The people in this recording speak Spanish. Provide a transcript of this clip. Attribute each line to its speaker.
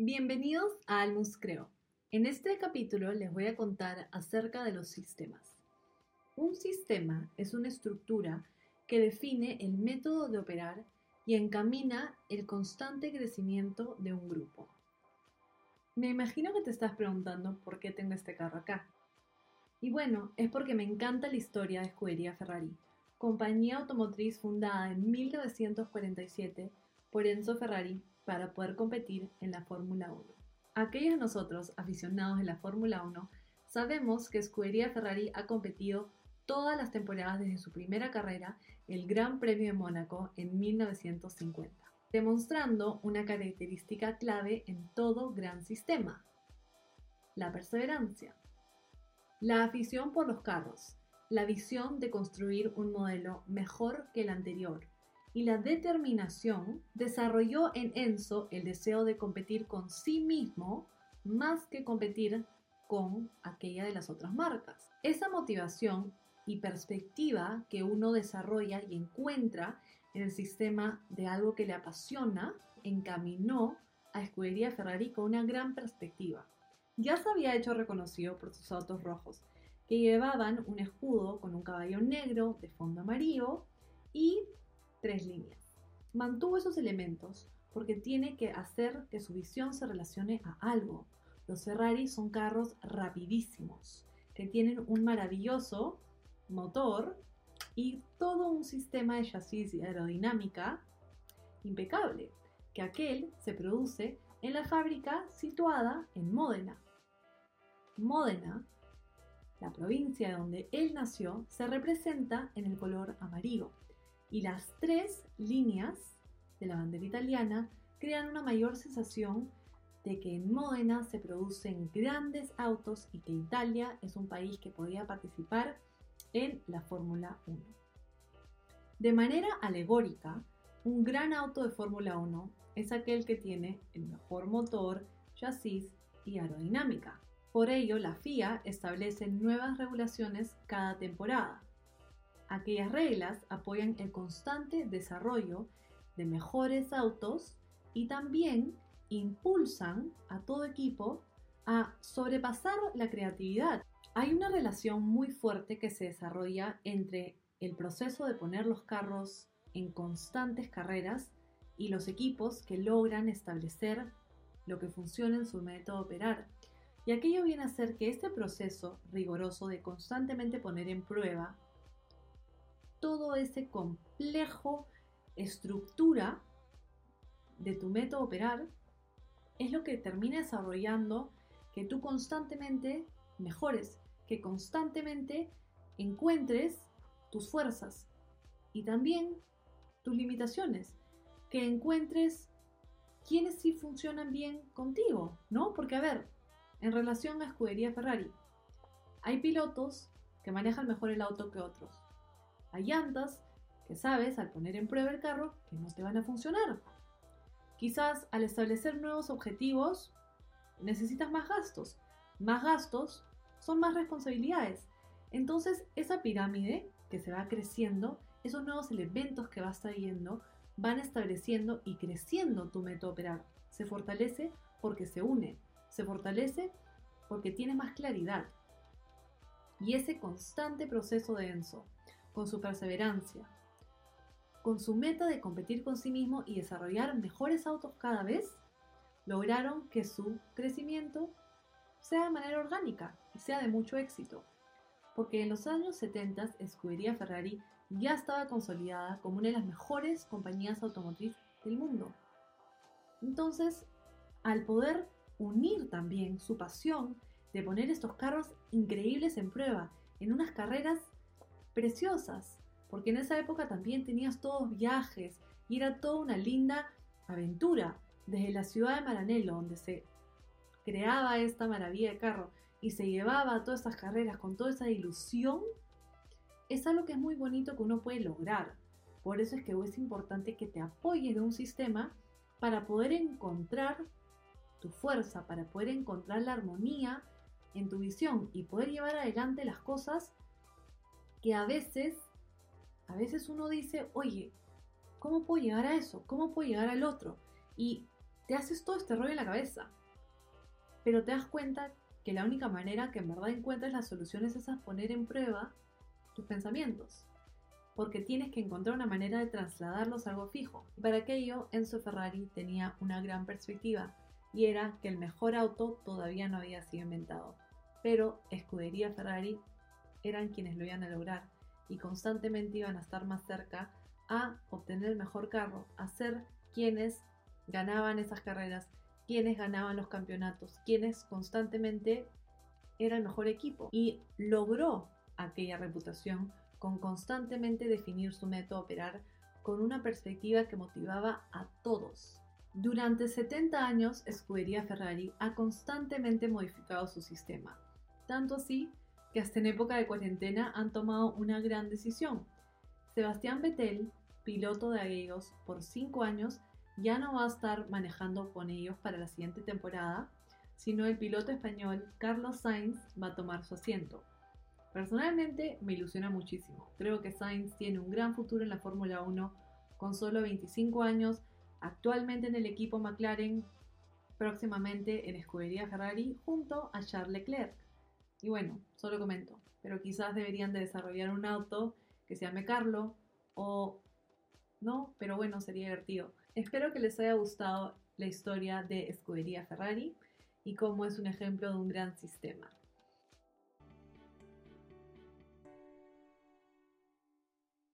Speaker 1: Bienvenidos a Almus Creo. En este capítulo les voy a contar acerca de los sistemas. Un sistema es una estructura que define el método de operar y encamina el constante crecimiento de un grupo. Me imagino que te estás preguntando por qué tengo este carro acá. Y bueno, es porque me encanta la historia de Escudería Ferrari, compañía automotriz fundada en 1947 por Enzo Ferrari para poder competir en la Fórmula 1. Aquellos de nosotros aficionados de la Fórmula 1 sabemos que Escudería Ferrari ha competido todas las temporadas desde su primera carrera, el Gran Premio de Mónaco en 1950 demostrando una característica clave en todo gran sistema, la perseverancia. La afición por los carros, la visión de construir un modelo mejor que el anterior y la determinación desarrolló en Enzo el deseo de competir con sí mismo más que competir con aquella de las otras marcas. Esa motivación y perspectiva que uno desarrolla y encuentra en el sistema de algo que le apasiona, encaminó a Escudería Ferrari con una gran perspectiva. Ya se había hecho reconocido por sus autos rojos, que llevaban un escudo con un caballo negro de fondo amarillo y tres líneas. Mantuvo esos elementos porque tiene que hacer que su visión se relacione a algo. Los Ferrari son carros rapidísimos, que tienen un maravilloso motor y todo un sistema de chasis y aerodinámica impecable, que aquel se produce en la fábrica situada en Módena. Módena, la provincia donde él nació, se representa en el color amarillo y las tres líneas de la bandera italiana crean una mayor sensación de que en Módena se producen grandes autos y que Italia es un país que podía participar en la Fórmula 1. De manera alegórica, un gran auto de Fórmula 1 es aquel que tiene el mejor motor, chasis y aerodinámica. Por ello, la FIA establece nuevas regulaciones cada temporada. Aquellas reglas apoyan el constante desarrollo de mejores autos y también impulsan a todo equipo a sobrepasar la creatividad hay una relación muy fuerte que se desarrolla entre el proceso de poner los carros en constantes carreras y los equipos que logran establecer lo que funciona en su método de operar. Y aquello viene a ser que este proceso riguroso de constantemente poner en prueba todo ese complejo estructura de tu método operar es lo que termina desarrollando que tú constantemente mejores, que constantemente encuentres tus fuerzas y también tus limitaciones, que encuentres quiénes sí funcionan bien contigo, ¿no? Porque a ver, en relación a escudería Ferrari, hay pilotos que manejan mejor el auto que otros. Hay llantas que sabes al poner en prueba el carro que no te van a funcionar. Quizás al establecer nuevos objetivos necesitas más gastos. Más gastos son más responsabilidades. Entonces, esa pirámide que se va creciendo, esos nuevos elementos que vas trayendo, van estableciendo y creciendo tu método operar. Se fortalece porque se une, se fortalece porque tiene más claridad. Y ese constante proceso de Enzo, con su perseverancia, con su meta de competir con sí mismo y desarrollar mejores autos cada vez, lograron que su crecimiento sea de manera orgánica y sea de mucho éxito. Porque en los años 70 Escudería Ferrari ya estaba consolidada como una de las mejores compañías automotriz del mundo. Entonces, al poder unir también su pasión de poner estos carros increíbles en prueba en unas carreras preciosas, porque en esa época también tenías todos viajes y era toda una linda aventura, desde la ciudad de Maranello, donde se creaba esta maravilla de carro y se llevaba todas esas carreras con toda esa ilusión, es algo que es muy bonito que uno puede lograr. Por eso es que es importante que te apoyes de un sistema para poder encontrar tu fuerza, para poder encontrar la armonía en tu visión y poder llevar adelante las cosas que a veces, a veces uno dice, oye, ¿cómo puedo llegar a eso? ¿Cómo puedo llegar al otro? Y te haces todo este rollo en la cabeza. Pero te das cuenta que la única manera que en verdad encuentras las soluciones es a poner en prueba tus pensamientos. Porque tienes que encontrar una manera de trasladarlos a algo fijo. Y para aquello, Enzo Ferrari tenía una gran perspectiva, y era que el mejor auto todavía no había sido inventado. Pero Escudería Ferrari eran quienes lo iban a lograr y constantemente iban a estar más cerca a obtener el mejor carro, a ser quienes ganaban esas carreras, quienes ganaban los campeonatos, quienes constantemente era el mejor equipo y logró aquella reputación con constantemente definir su método operar con una perspectiva que motivaba a todos. Durante 70 años, Escudería Ferrari ha constantemente modificado su sistema, tanto así que hasta en época de cuarentena han tomado una gran decisión. Sebastián Vettel, piloto de ellos por 5 años, ya no va a estar manejando con ellos para la siguiente temporada, sino el piloto español Carlos Sainz va a tomar su asiento. Personalmente me ilusiona muchísimo. Creo que Sainz tiene un gran futuro en la Fórmula 1 con solo 25 años, actualmente en el equipo McLaren, próximamente en Escudería Ferrari junto a Charles Leclerc. Y bueno, solo comento, pero quizás deberían de desarrollar un auto que se llame Carlo o no, pero bueno, sería divertido. Espero que les haya gustado la historia de Escudería Ferrari y cómo es un ejemplo de un gran sistema.